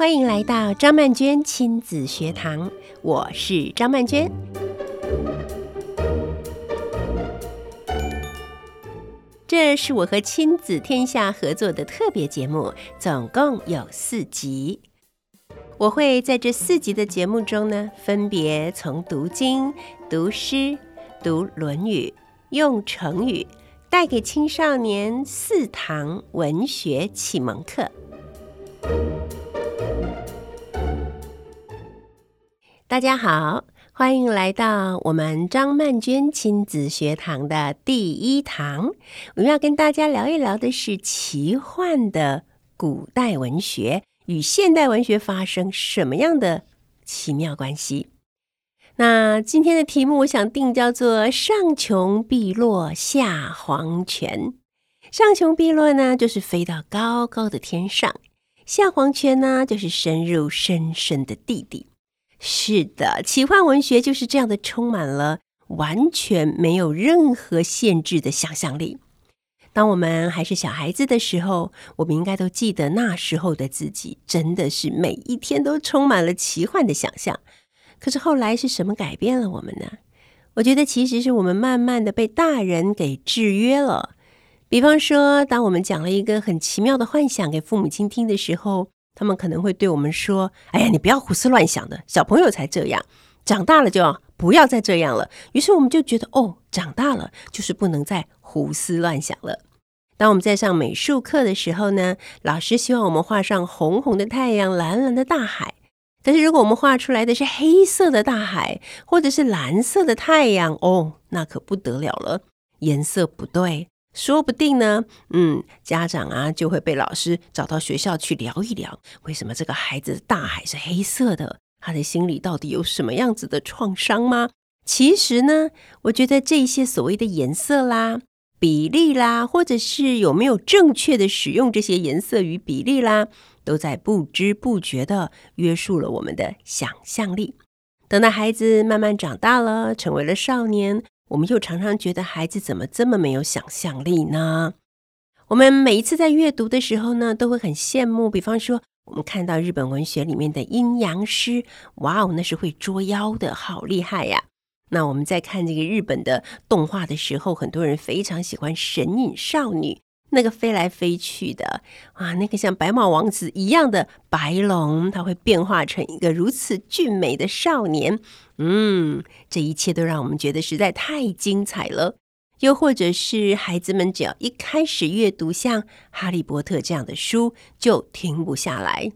欢迎来到张曼娟亲子学堂，我是张曼娟。这是我和亲子天下合作的特别节目，总共有四集。我会在这四集的节目中呢，分别从读经、读诗、读《论语》、用成语，带给青少年四堂文学启蒙课。大家好，欢迎来到我们张曼娟亲子学堂的第一堂。我们要跟大家聊一聊的是奇幻的古代文学与现代文学发生什么样的奇妙关系。那今天的题目，我想定叫做“上穷碧落下黄泉”。上穷碧落呢，就是飞到高高的天上；下黄泉呢，就是深入深深的地底。是的，奇幻文学就是这样的，充满了完全没有任何限制的想象力。当我们还是小孩子的时候，我们应该都记得那时候的自己，真的是每一天都充满了奇幻的想象。可是后来是什么改变了我们呢？我觉得其实是我们慢慢的被大人给制约了。比方说，当我们讲了一个很奇妙的幻想给父母亲听的时候，他们可能会对我们说：“哎呀，你不要胡思乱想的，小朋友才这样，长大了就要不要再这样了。”于是我们就觉得，哦，长大了就是不能再胡思乱想了。当我们在上美术课的时候呢，老师希望我们画上红红的太阳、蓝蓝的大海。但是，如果我们画出来的是黑色的大海，或者是蓝色的太阳，哦，那可不得了了，颜色不对，说不定呢，嗯，家长啊就会被老师找到学校去聊一聊，为什么这个孩子的大海是黑色的？他的心里到底有什么样子的创伤吗？其实呢，我觉得这些所谓的颜色啦、比例啦，或者是有没有正确的使用这些颜色与比例啦。都在不知不觉地约束了我们的想象力。等到孩子慢慢长大了，成为了少年，我们又常常觉得孩子怎么这么没有想象力呢？我们每一次在阅读的时候呢，都会很羡慕。比方说，我们看到日本文学里面的阴阳师，哇哦，那是会捉妖的，好厉害呀！那我们在看这个日本的动画的时候，很多人非常喜欢神隐少女。那个飞来飞去的啊，那个像白马王子一样的白龙，它会变化成一个如此俊美的少年。嗯，这一切都让我们觉得实在太精彩了。又或者是孩子们只要一开始阅读像《哈利波特》这样的书，就停不下来，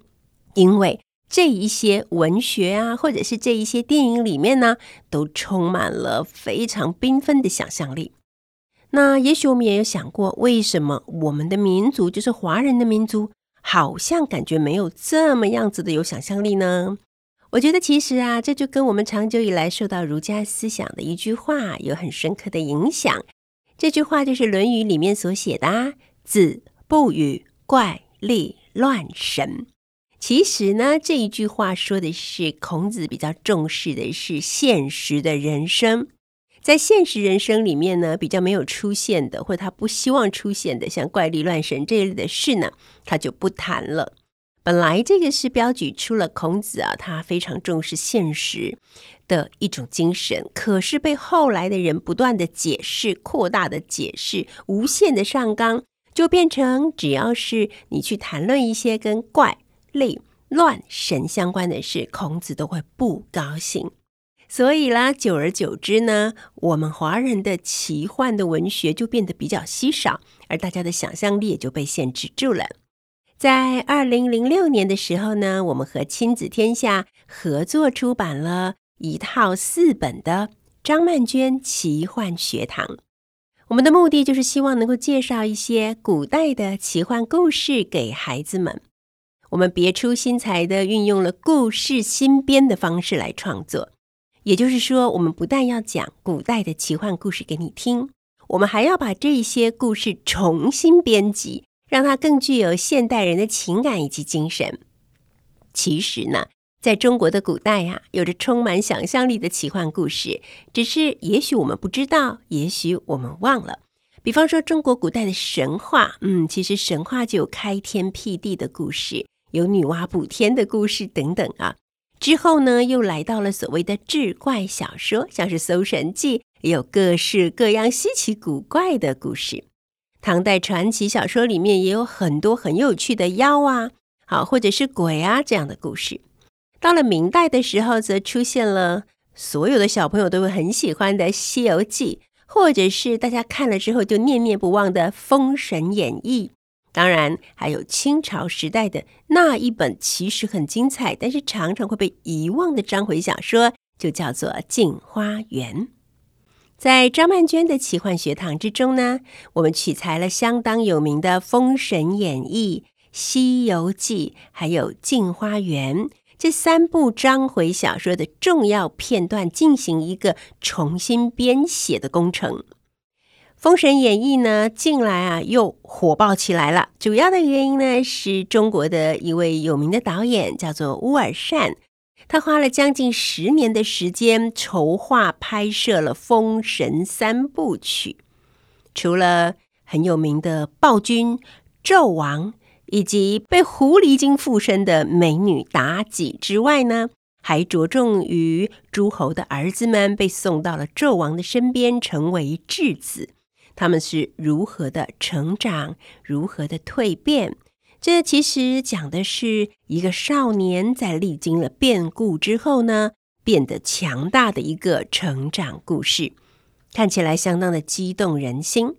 因为这一些文学啊，或者是这一些电影里面呢，都充满了非常缤纷的想象力。那也许我们也有想过，为什么我们的民族，就是华人的民族，好像感觉没有这么样子的有想象力呢？我觉得其实啊，这就跟我们长久以来受到儒家思想的一句话有很深刻的影响。这句话就是《论语》里面所写的啊：“子不语怪力乱神。”其实呢，这一句话说的是孔子比较重视的是现实的人生。在现实人生里面呢，比较没有出现的，或者他不希望出现的，像怪力乱神这一类的事呢，他就不谈了。本来这个是标举出了孔子啊，他非常重视现实的一种精神，可是被后来的人不断的解释、扩大的解释、无限的上纲，就变成只要是你去谈论一些跟怪力乱神相关的事，孔子都会不高兴。所以啦，久而久之呢，我们华人的奇幻的文学就变得比较稀少，而大家的想象力也就被限制住了。在二零零六年的时候呢，我们和亲子天下合作出版了一套四本的张曼娟奇幻学堂。我们的目的就是希望能够介绍一些古代的奇幻故事给孩子们。我们别出心裁地运用了故事新编的方式来创作。也就是说，我们不但要讲古代的奇幻故事给你听，我们还要把这些故事重新编辑，让它更具有现代人的情感以及精神。其实呢，在中国的古代呀、啊，有着充满想象力的奇幻故事，只是也许我们不知道，也许我们忘了。比方说，中国古代的神话，嗯，其实神话就有开天辟地的故事，有女娲补天的故事等等啊。之后呢，又来到了所谓的志怪小说，像是《搜神记》，也有各式各样稀奇古怪的故事。唐代传奇小说里面也有很多很有趣的妖啊，好，或者是鬼啊这样的故事。到了明代的时候，则出现了所有的小朋友都会很喜欢的《西游记》，或者是大家看了之后就念念不忘的《封神演义》。当然，还有清朝时代的那一本其实很精彩，但是常常会被遗忘的章回小说，就叫做《镜花缘》。在张曼娟的奇幻学堂之中呢，我们取材了相当有名的《封神演义》《西游记》还有《镜花缘》这三部章回小说的重要片段，进行一个重新编写的工程。《封神演义》呢，近来啊又火爆起来了。主要的原因呢，是中国的一位有名的导演叫做乌尔善，他花了将近十年的时间筹划拍摄了《封神三部曲》。除了很有名的暴君纣王，以及被狐狸精附身的美女妲己之外呢，还着重于诸侯的儿子们被送到了纣王的身边，成为质子。他们是如何的成长，如何的蜕变？这其实讲的是一个少年在历经了变故之后呢，变得强大的一个成长故事，看起来相当的激动人心。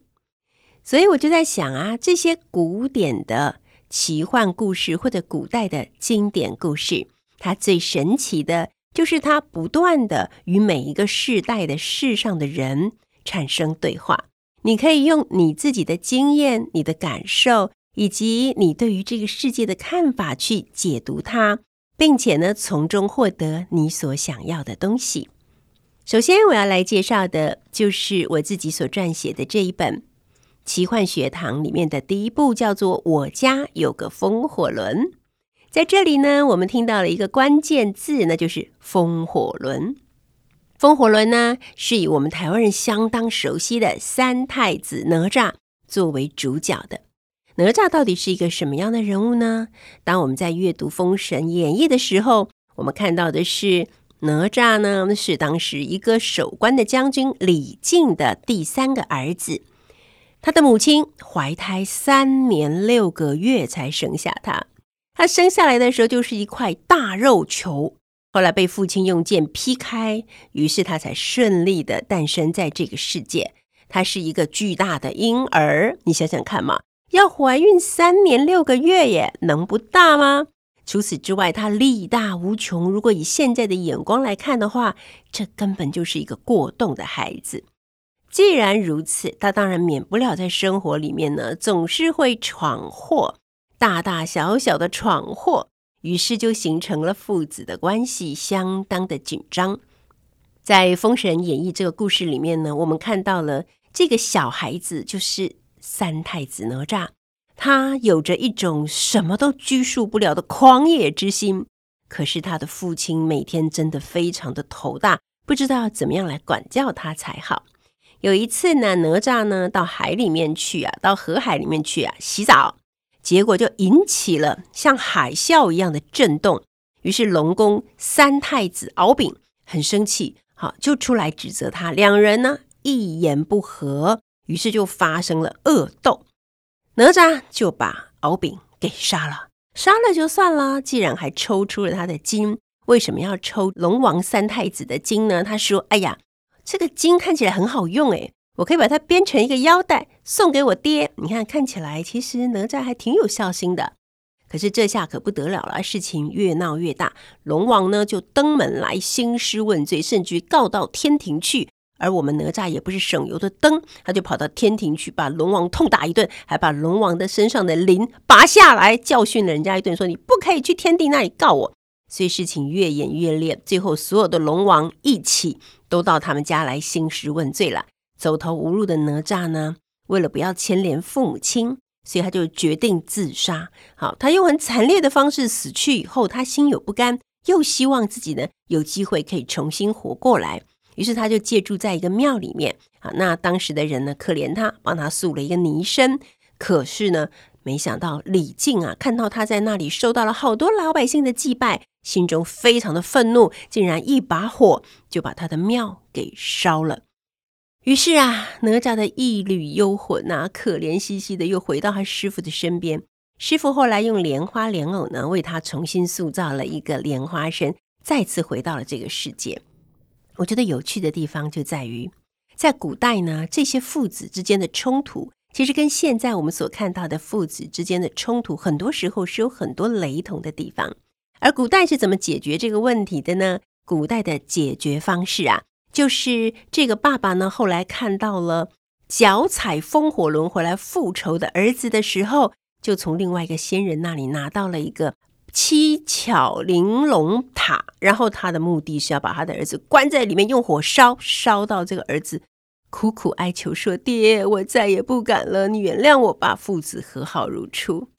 所以我就在想啊，这些古典的奇幻故事或者古代的经典故事，它最神奇的就是它不断的与每一个世代的世上的人产生对话。你可以用你自己的经验、你的感受，以及你对于这个世界的看法去解读它，并且呢，从中获得你所想要的东西。首先，我要来介绍的就是我自己所撰写的这一本《奇幻学堂》里面的第一部，叫做《我家有个风火轮》。在这里呢，我们听到了一个关键字，那就是“风火轮”。风火轮呢，是以我们台湾人相当熟悉的三太子哪吒作为主角的。哪吒到底是一个什么样的人物呢？当我们在阅读《封神演义》的时候，我们看到的是哪吒呢，是当时一个守关的将军李靖的第三个儿子。他的母亲怀胎三年六个月才生下他，他生下来的时候就是一块大肉球。后来被父亲用剑劈开，于是他才顺利的诞生在这个世界。他是一个巨大的婴儿，你想想看嘛，要怀孕三年六个月耶，能不大吗？除此之外，他力大无穷。如果以现在的眼光来看的话，这根本就是一个过动的孩子。既然如此，他当然免不了在生活里面呢，总是会闯祸，大大小小的闯祸。于是就形成了父子的关系相当的紧张。在《封神演义》这个故事里面呢，我们看到了这个小孩子就是三太子哪吒，他有着一种什么都拘束不了的狂野之心。可是他的父亲每天真的非常的头大，不知道怎么样来管教他才好。有一次呢，哪吒呢到海里面去啊，到河海里面去啊洗澡。结果就引起了像海啸一样的震动，于是龙宫三太子敖丙很生气，好就出来指责他。两人呢一言不合，于是就发生了恶斗。哪吒就把敖丙给杀了，杀了就算了，既然还抽出了他的筋，为什么要抽龙王三太子的筋呢？他说：“哎呀，这个筋看起来很好用，诶。我可以把它编成一个腰带送给我爹。你看，看起来其实哪吒还挺有孝心的。可是这下可不得了了，事情越闹越大。龙王呢就登门来兴师问罪，甚至告到天庭去。而我们哪吒也不是省油的灯，他就跑到天庭去，把龙王痛打一顿，还把龙王的身上的鳞拔下来，教训了人家一顿，说你不可以去天帝那里告我。所以事情越演越烈，最后所有的龙王一起都到他们家来兴师问罪了。走投无路的哪吒呢，为了不要牵连父母亲，所以他就决定自杀。好，他用很惨烈的方式死去以后，他心有不甘，又希望自己呢有机会可以重新活过来。于是他就借住在一个庙里面。啊，那当时的人呢，可怜他，帮他塑了一个泥身。可是呢，没想到李靖啊，看到他在那里受到了好多老百姓的祭拜，心中非常的愤怒，竟然一把火就把他的庙给烧了。于是啊，哪吒的一缕幽魂呐，可怜兮兮的又回到他师傅的身边。师傅后来用莲花莲藕呢，为他重新塑造了一个莲花身，再次回到了这个世界。我觉得有趣的地方就在于，在古代呢，这些父子之间的冲突，其实跟现在我们所看到的父子之间的冲突，很多时候是有很多雷同的地方。而古代是怎么解决这个问题的呢？古代的解决方式啊。就是这个爸爸呢，后来看到了脚踩风火轮回来复仇的儿子的时候，就从另外一个仙人那里拿到了一个七巧玲珑塔，然后他的目的是要把他的儿子关在里面，用火烧，烧到这个儿子苦苦哀求说：“爹，我再也不敢了，你原谅我吧。”父子和好如初。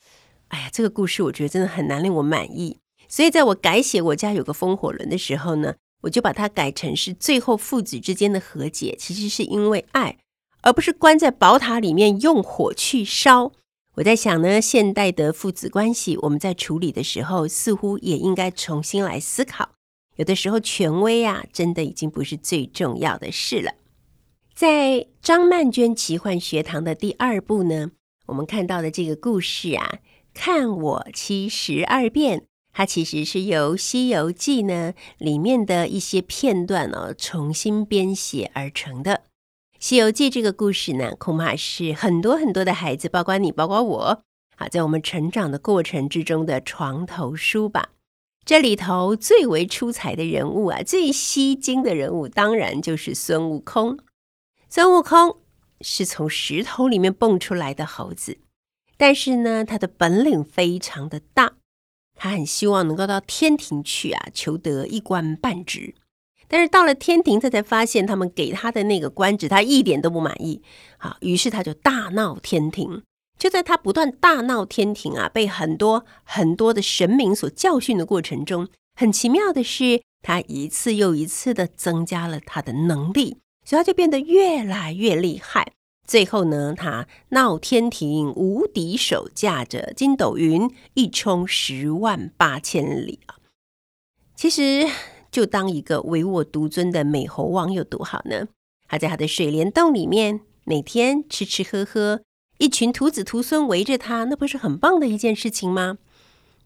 哎呀，这个故事我觉得真的很难令我满意，所以在我改写我家有个风火轮的时候呢。我就把它改成是最后父子之间的和解，其实是因为爱，而不是关在宝塔里面用火去烧。我在想呢，现代的父子关系，我们在处理的时候，似乎也应该重新来思考。有的时候，权威啊，真的已经不是最重要的事了。在张曼娟奇幻学堂的第二部呢，我们看到的这个故事啊，看我七十二变。它其实是由《西游记》呢里面的一些片段哦重新编写而成的。《西游记》这个故事呢，恐怕是很多很多的孩子，包括你，包括我，啊，在我们成长的过程之中的床头书吧。这里头最为出彩的人物啊，最吸睛的人物，当然就是孙悟空。孙悟空是从石头里面蹦出来的猴子，但是呢，他的本领非常的大。他很希望能够到天庭去啊，求得一官半职。但是到了天庭，他才发现他们给他的那个官职，他一点都不满意。好，于是他就大闹天庭。就在他不断大闹天庭啊，被很多很多的神明所教训的过程中，很奇妙的是，他一次又一次的增加了他的能力，所以他就变得越来越厉害。最后呢，他闹天庭无敌手，驾着筋斗云一冲十万八千里啊！其实就当一个唯我独尊的美猴王有多好呢？他在他的水帘洞里面每天吃吃喝喝，一群徒子徒孙围着他，那不是很棒的一件事情吗？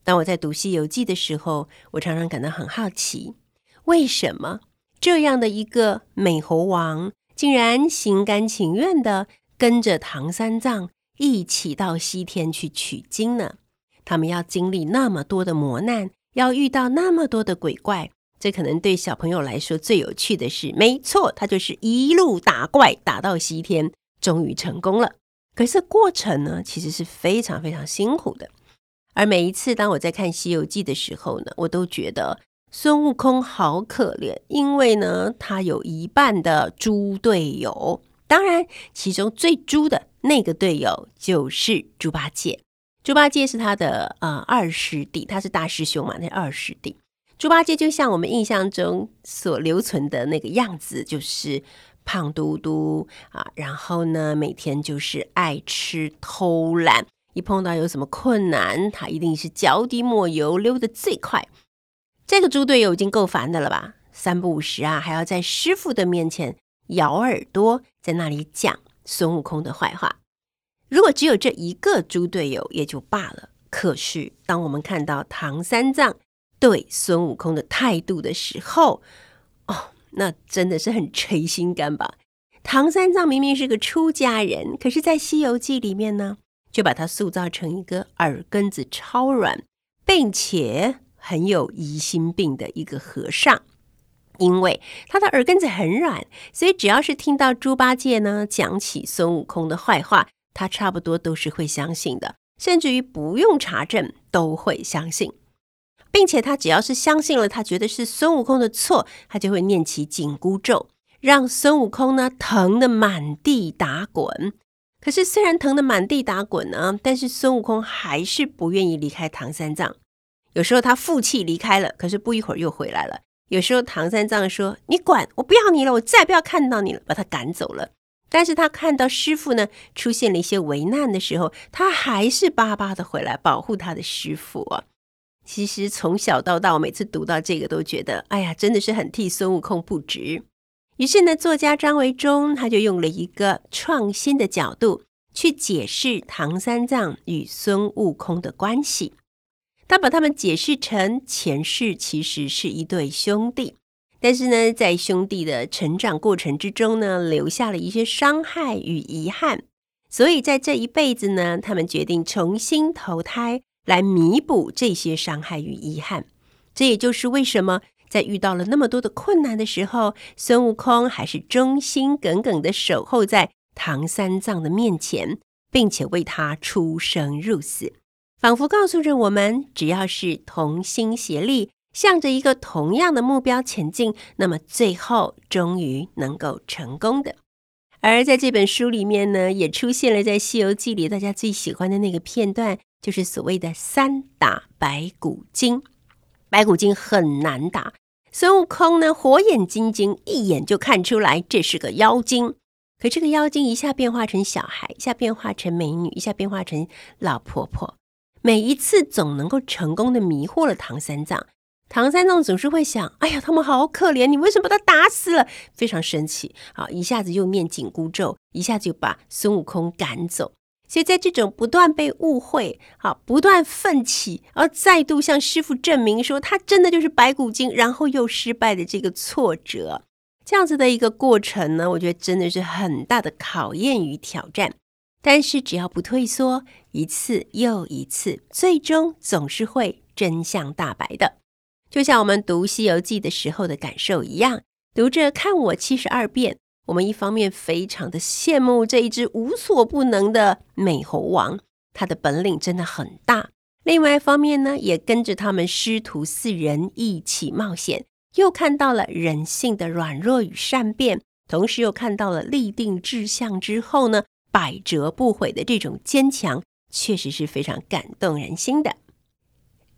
当我在读《西游记》的时候，我常常感到很好奇，为什么这样的一个美猴王，竟然心甘情愿地跟着唐三藏一起到西天去取经呢？他们要经历那么多的磨难，要遇到那么多的鬼怪，这可能对小朋友来说最有趣的是，没错，他就是一路打怪打到西天，终于成功了。可是过程呢，其实是非常非常辛苦的。而每一次当我在看《西游记》的时候呢，我都觉得。孙悟空好可怜，因为呢，他有一半的猪队友，当然，其中最猪的那个队友就是猪八戒。猪八戒是他的呃二师弟，他是大师兄嘛，那二师弟。猪八戒就像我们印象中所留存的那个样子，就是胖嘟嘟啊，然后呢，每天就是爱吃偷懒，一碰到有什么困难，他一定是脚底抹油，溜得最快。这个猪队友已经够烦的了吧？三不五时啊，还要在师傅的面前咬耳朵，在那里讲孙悟空的坏话。如果只有这一个猪队友也就罢了，可是当我们看到唐三藏对孙悟空的态度的时候，哦，那真的是很捶心肝吧？唐三藏明明是个出家人，可是，在《西游记》里面呢，就把他塑造成一个耳根子超软，并且。很有疑心病的一个和尚，因为他的耳根子很软，所以只要是听到猪八戒呢讲起孙悟空的坏话，他差不多都是会相信的，甚至于不用查证都会相信，并且他只要是相信了，他觉得是孙悟空的错，他就会念起紧箍咒，让孙悟空呢疼得满地打滚。可是虽然疼得满地打滚呢，但是孙悟空还是不愿意离开唐三藏。有时候他负气离开了，可是不一会儿又回来了。有时候唐三藏说：“你管，我不要你了，我再不要看到你了。”把他赶走了。但是他看到师傅呢出现了一些危难的时候，他还是巴巴的回来保护他的师傅啊。其实从小到大，我每次读到这个都觉得，哎呀，真的是很替孙悟空不值。于是呢，作家张维忠他就用了一个创新的角度去解释唐三藏与孙悟空的关系。他把他们解释成前世其实是一对兄弟。但是呢，在兄弟的成长过程之中呢，留下了一些伤害与遗憾，所以在这一辈子呢，他们决定重新投胎来弥补这些伤害与遗憾。这也就是为什么在遇到了那么多的困难的时候，孙悟空还是忠心耿耿地守候在唐三藏的面前，并且为他出生入死，仿佛告诉着我们：只要是同心协力。向着一个同样的目标前进，那么最后终于能够成功的。而在这本书里面呢，也出现了在《西游记》里大家最喜欢的那个片段，就是所谓的三打白骨精。白骨精很难打，孙悟空呢火眼金睛，一眼就看出来这是个妖精。可这个妖精一下变化成小孩，一下变化成美女，一下变化成老婆婆，每一次总能够成功的迷惑了唐三藏。唐三藏总是会想：“哎呀，他们好可怜，你为什么把他打死了？”非常生气，啊，一下子又念紧箍咒，一下子就把孙悟空赶走。所以在这种不断被误会、好，不断奋起，而再度向师傅证明说他真的就是白骨精，然后又失败的这个挫折，这样子的一个过程呢，我觉得真的是很大的考验与挑战。但是只要不退缩，一次又一次，最终总是会真相大白的。就像我们读《西游记》的时候的感受一样，读着看我七十二变，我们一方面非常的羡慕这一只无所不能的美猴王，他的本领真的很大；另外一方面呢，也跟着他们师徒四人一起冒险，又看到了人性的软弱与善变，同时又看到了立定志向之后呢，百折不悔的这种坚强，确实是非常感动人心的。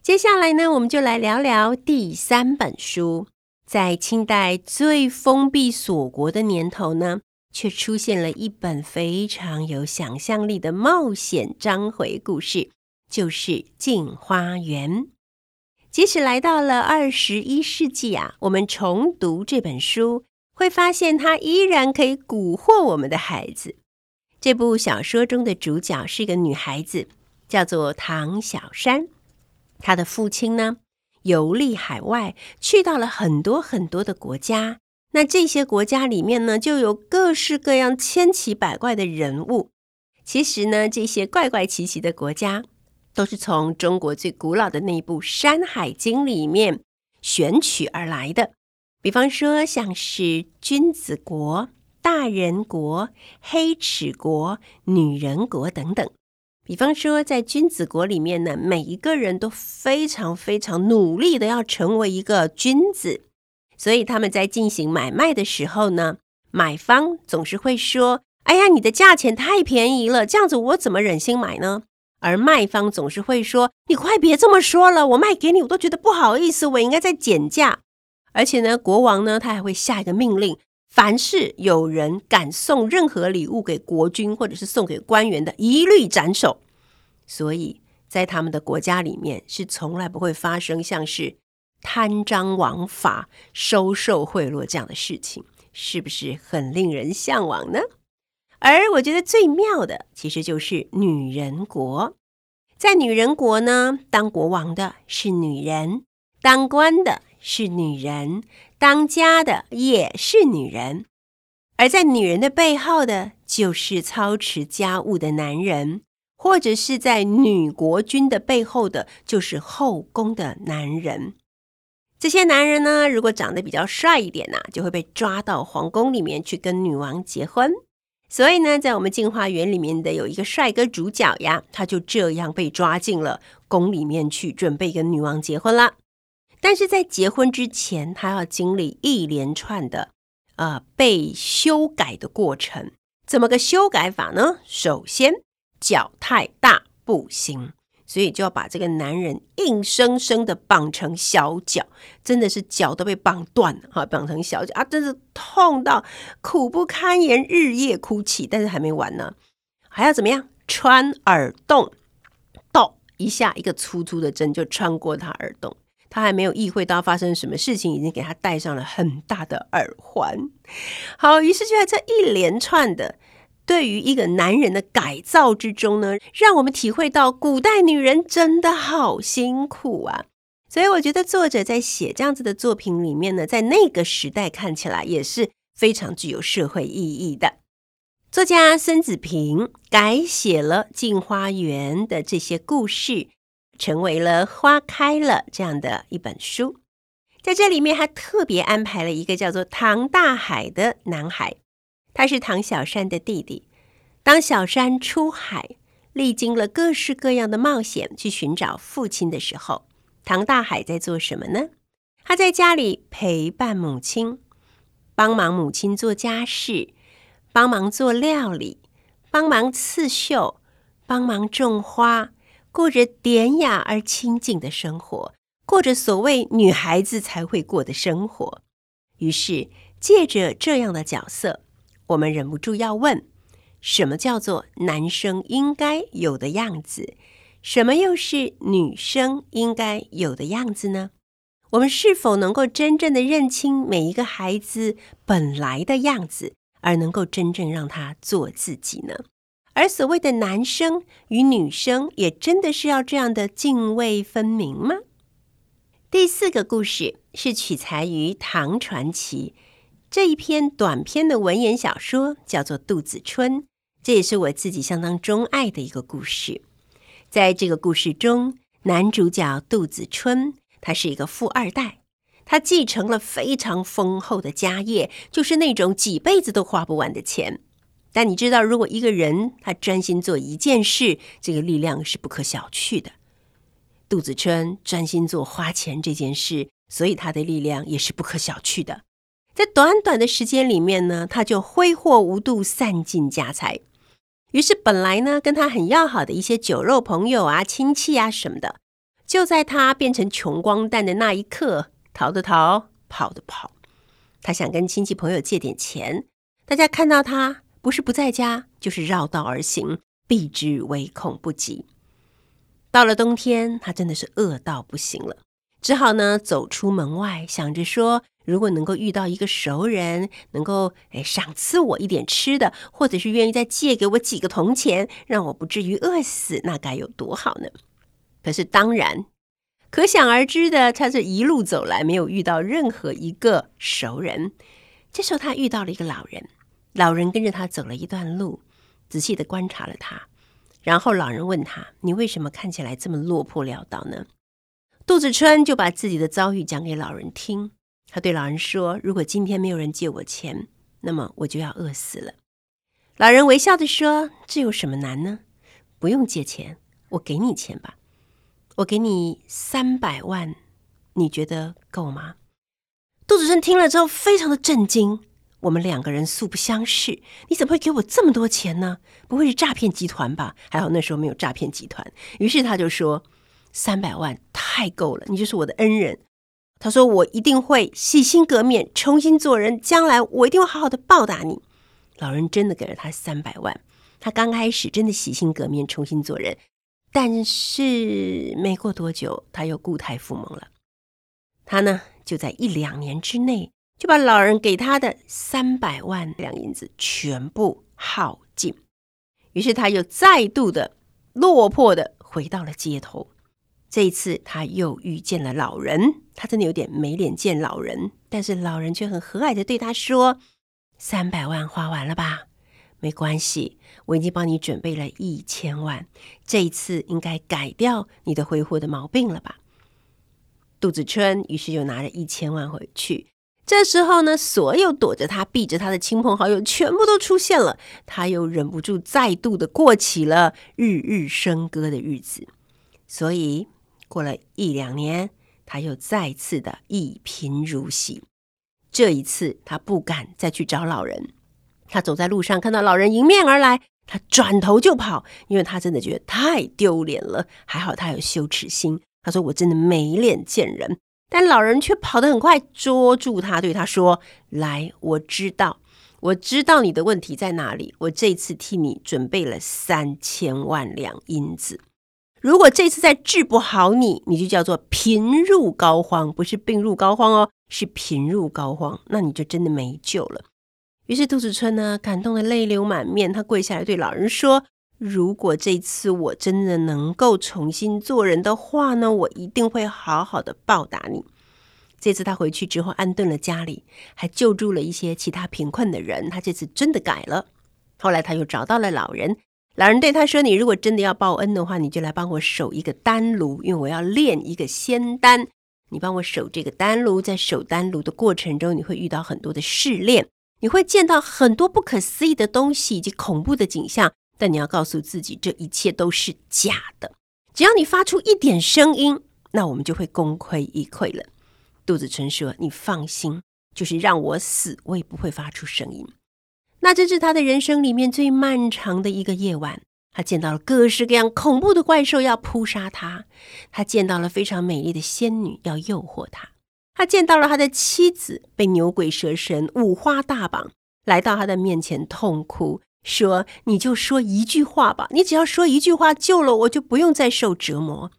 接下来呢，我们就来聊聊第三本书。在清代最封闭锁国的年头呢，却出现了一本非常有想象力的冒险章回故事，就是《镜花缘》。即使来到了二十一世纪啊，我们重读这本书，会发现它依然可以蛊惑我们的孩子。这部小说中的主角是一个女孩子，叫做唐小山。她的父亲呢，游历海外，去到了很多很多的国家。那这些国家里面呢，就有各式各样千奇百怪的人物。其实呢，这些怪怪奇奇的国家，都是从中国最古老的那一部《山海经》里面选取而来的。比方说，像是君子国、大人国、黑齿国、女人国等等。比方说，在君子国里面呢，每一个人都非常非常努力的要成为一个君子，所以他们在进行买卖的时候呢，买方总是会说：“哎呀，你的价钱太便宜了，这样子我怎么忍心买呢？”而卖方总是会说：“你快别这么说了，我卖给你我都觉得不好意思，我应该再减价。”而且呢，国王呢，他还会下一个命令。凡是有人敢送任何礼物给国君，或者是送给官员的，一律斩首。所以在他们的国家里面，是从来不会发生像是贪赃枉法、收受贿赂这样的事情，是不是很令人向往呢？而我觉得最妙的，其实就是女人国。在女人国呢，当国王的是女人，当官的是女人。当家的也是女人，而在女人的背后的，就是操持家务的男人，或者是在女国君的背后的，就是后宫的男人。这些男人呢，如果长得比较帅一点呢、就会被抓到皇宫里面去跟女王结婚。所以呢，在我们《镜花缘》里面的有一个帅哥主角呀，他就这样被抓进了宫里面去，准备跟女王结婚了。但是在结婚之前，他要经历一连串的呃被修改的过程。怎么个修改法呢？首先，脚太大不行，所以就要把这个男人硬生生的绑成小脚，真的是脚都被绑断了哈，绑成小脚啊，真是痛到苦不堪言，日夜哭泣。但是还没完呢，还要怎么样？穿耳洞，咚一下，一个粗粗的针就穿过他耳洞，他还没有意会到发生什么事情，已经给他戴上了很大的耳环。好，于是就在这一连串的。对于一个男人的改造之中呢，让我们体会到古代女人真的好辛苦啊！所以我觉得作者在写这样子的作品里面呢，在那个时代看起来也是非常具有社会意义的。作家孙子平改写了《镜花缘》的这些故事，成为了《花开了》这样的一本书。在这里面还特别安排了一个叫做唐大海的男孩。他是唐小山的弟弟。当小山出海，历经了各式各样的冒险，去寻找父亲的时候，唐大海在做什么呢？他在家里陪伴母亲，帮忙母亲做家事，帮忙做料理，帮忙刺绣，帮忙种花，过着典雅而清静的生活，过着所谓女孩子才会过的生活。于是，借着这样的角色。我们忍不住要问：什么叫做男生应该有的样子？什么又是女生应该有的样子呢？我们是否能够真正的认清每一个孩子本来的样子，而能够真正让他做自己呢？而所谓的男生与女生，也真的是要这样的泾渭分明吗？第四个故事是取材于唐传奇。这一篇短篇的文言小说叫做《杜子春》，这也是我自己相当钟爱的一个故事。在这个故事中，男主角杜子春，他是一个富二代，他继承了非常丰厚的家业，就是那种几辈子都花不完的钱。但你知道，如果一个人他专心做一件事，这个力量是不可小觑的。杜子春专心做花钱这件事，所以他的力量也是不可小觑的。在短短的时间里面呢，他就挥霍无度，散尽家财。于是，本来呢跟他很要好的一些酒肉朋友啊、亲戚啊什么的，就在他变成穷光蛋的那一刻，逃的逃，跑的跑。他想跟亲戚朋友借点钱，大家看到他不是不在家，就是绕道而行，避之唯恐不及。到了冬天，他真的是饿到不行了，只好呢走出门外，想着说。如果能够遇到一个熟人，能够诶赏赐我一点吃的，或者是愿意再借给我几个铜钱，让我不至于饿死，那该有多好呢？可是当然，可想而知的，他这一路走来没有遇到任何一个熟人。这时候他遇到了一个老人，老人跟着他走了一段路，仔细的观察了他，然后老人问他：“你为什么看起来这么落魄潦倒呢？”杜子春就把自己的遭遇讲给老人听。他对老人说：“如果今天没有人借我钱，那么我就要饿死了。”老人微笑地说：“这有什么难呢？不用借钱，我给你钱吧。我给你三百万，你觉得够吗？”杜子春听了之后非常的震惊。我们两个人素不相识，你怎么会给我这么多钱呢？不会是诈骗集团吧？还好那时候没有诈骗集团。于是他就说：“三百万太够了，你就是我的恩人。”他说：“我一定会洗心革面，重新做人。将来我一定会好好的报答你。”老人真的给了他三百万。他刚开始真的洗心革面，重新做人，但是没过多久，他又故态复萌了。他呢，就在一两年之内，就把老人给他的三百万两银子全部耗尽。于是他又再度的落魄的回到了街头。这一次，他又遇见了老人，他真的有点没脸见老人，但是老人却很和蔼的对他说：“三百万花完了吧？没关系，我已经帮你准备了一千万，这一次应该改掉你的挥霍的毛病了吧？”杜子春于是又拿了一千万回去。这时候呢，所有躲着他、避着他的亲朋好友全部都出现了，他又忍不住再度的过起了日日笙歌的日子，所以。过了一两年，他又再次的一贫如洗。这一次，他不敢再去找老人。他走在路上，看到老人迎面而来，他转头就跑，因为他真的觉得太丢脸了。还好他有羞耻心，他说：“我真的没脸见人。”但老人却跑得很快，捉住他，对他说：“来，我知道，我知道你的问题在哪里。我这次替你准备了三千万两银子。如果这次再治不好你，你就叫做贫入膏肓，不是病入膏肓哦，是贫入膏肓，那你就真的没救了。”于是杜子春呢，感动得泪流满面，他跪下来对老人说。如果这次我真的能够重新做人的话呢，我一定会好好的报答你。这次他回去之后安顿了家里，还救助了一些其他贫困的人。他这次真的改了。后来他又找到了老人，老人对他说：“你如果真的要报恩的话，你就来帮我守一个丹炉，因为我要炼一个仙丹。你帮我守这个丹炉，在守丹炉的过程中，你会遇到很多的试炼，你会见到很多不可思议的东西以及恐怖的景象。”但你要告诉自己，这一切都是假的。只要你发出一点声音，那我们就会功亏一篑了。杜子春说：“你放心，就是让我死，我也不会发出声音。”那这是他的人生里面最漫长的一个夜晚。他见到了各式各样恐怖的怪兽要扑杀他，他见到了非常美丽的仙女要诱惑他，他见到了他的妻子被牛鬼蛇神五花大绑，来到他的面前痛哭。说，你就说一句话吧，你只要说一句话，救了我，就不用再受折磨。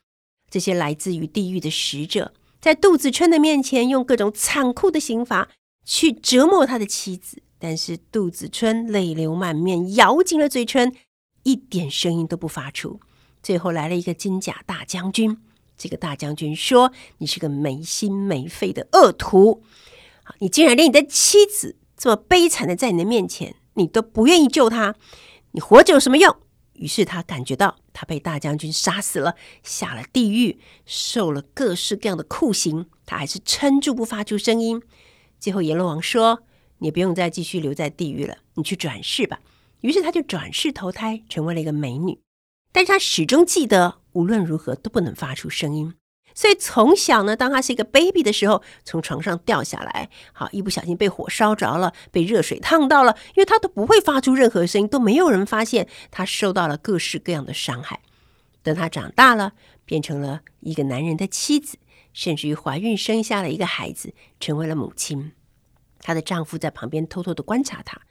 这些来自于地狱的使者，在杜子春的面前，用各种残酷的刑罚去折磨他的妻子。但是杜子春泪流满面，咬紧了嘴唇，一点声音都不发出。最后来了一个金甲大将军，这个大将军说：“你是个没心没肺的恶徒，你竟然连你的妻子这么悲惨的在你的面前。”你都不愿意救他，你活着有什么用？于是他感觉到他被大将军杀死了，下了地狱，受了各式各样的酷刑，他还是撑住不发出声音。最后阎罗王说：“你不用再继续留在地狱了，你去转世吧。”于是他就转世投胎，成为了一个美女。但是他始终记得，无论如何都不能发出声音。所以从小呢，当他是一个 baby 的时候，从床上掉下来，好，一不小心被火烧着了，被热水烫到了，因为他都不会发出任何声音，都没有人发现他受到了各式各样的伤害。等他长大了，变成了一个男人的妻子，甚至于怀孕生下了一个孩子，成为了母亲。她的丈夫在旁边偷偷的观察她。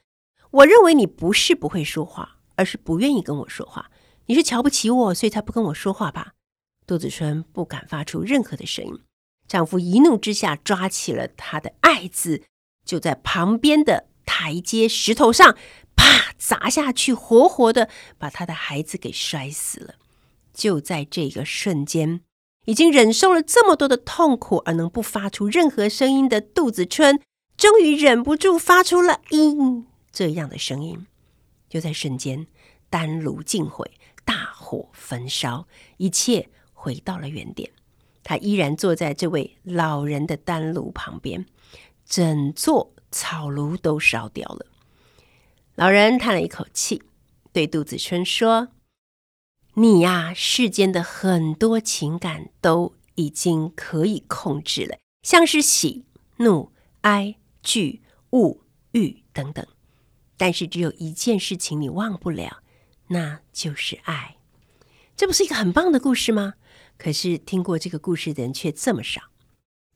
我认为你不是不会说话，而是不愿意跟我说话。你是瞧不起我，所以才不跟我说话吧？杜子春不敢发出任何的声音，丈夫一怒之下抓起了他的爱子，就在旁边的台阶石头上啪砸下去，活活的把他的孩子给摔死了。就在这个瞬间，已经忍受了这么多的痛苦而能不发出任何声音的杜子春，终于忍不住发出了“嘤”这样的声音。就在瞬间，丹炉尽毁，大火焚烧，一切。回到了原点，他依然坐在这位老人的丹炉旁边，整座草炉都烧掉了。老人叹了一口气，对杜子春说：“你呀，世间的很多情感都已经可以控制了，像是喜、怒、哀、惧、恶、欲等等。但是只有一件事情你忘不了，那就是爱。这不是一个很棒的故事吗？”可是听过这个故事的人却这么少，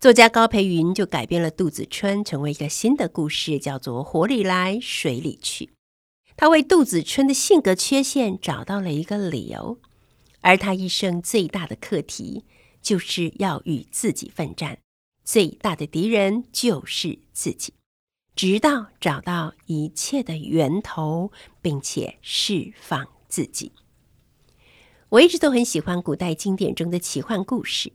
作家高培云就改编了杜子春，成为一个新的故事，叫做《火里来，水里去》。他为杜子春的性格缺陷找到了一个理由，而他一生最大的课题就是要与自己奋战，最大的敌人就是自己，直到找到一切的源头，并且释放自己。我一直都很喜欢古代经典中的奇幻故事，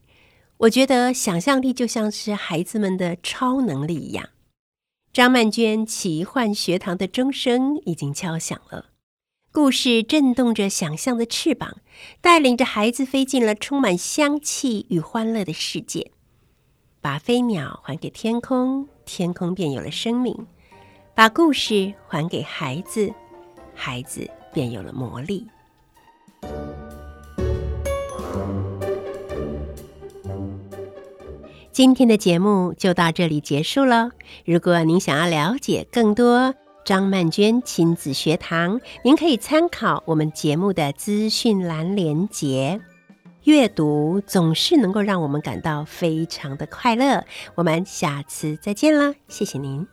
我觉得想象力就像是孩子们的超能力一样。张曼娟奇幻学堂的钟声已经敲响了，故事震动着想象的翅膀，带领着孩子飞进了充满香气与欢乐的世界。把飞鸟还给天空，天空便有了生命；把故事还给孩子，孩子便有了魔力。今天的节目就到这里结束喽。如果您想要了解更多张曼娟亲子学堂，您可以参考我们节目的资讯栏连结。阅读总是能够让我们感到非常的快乐。我们下次再见了，谢谢您。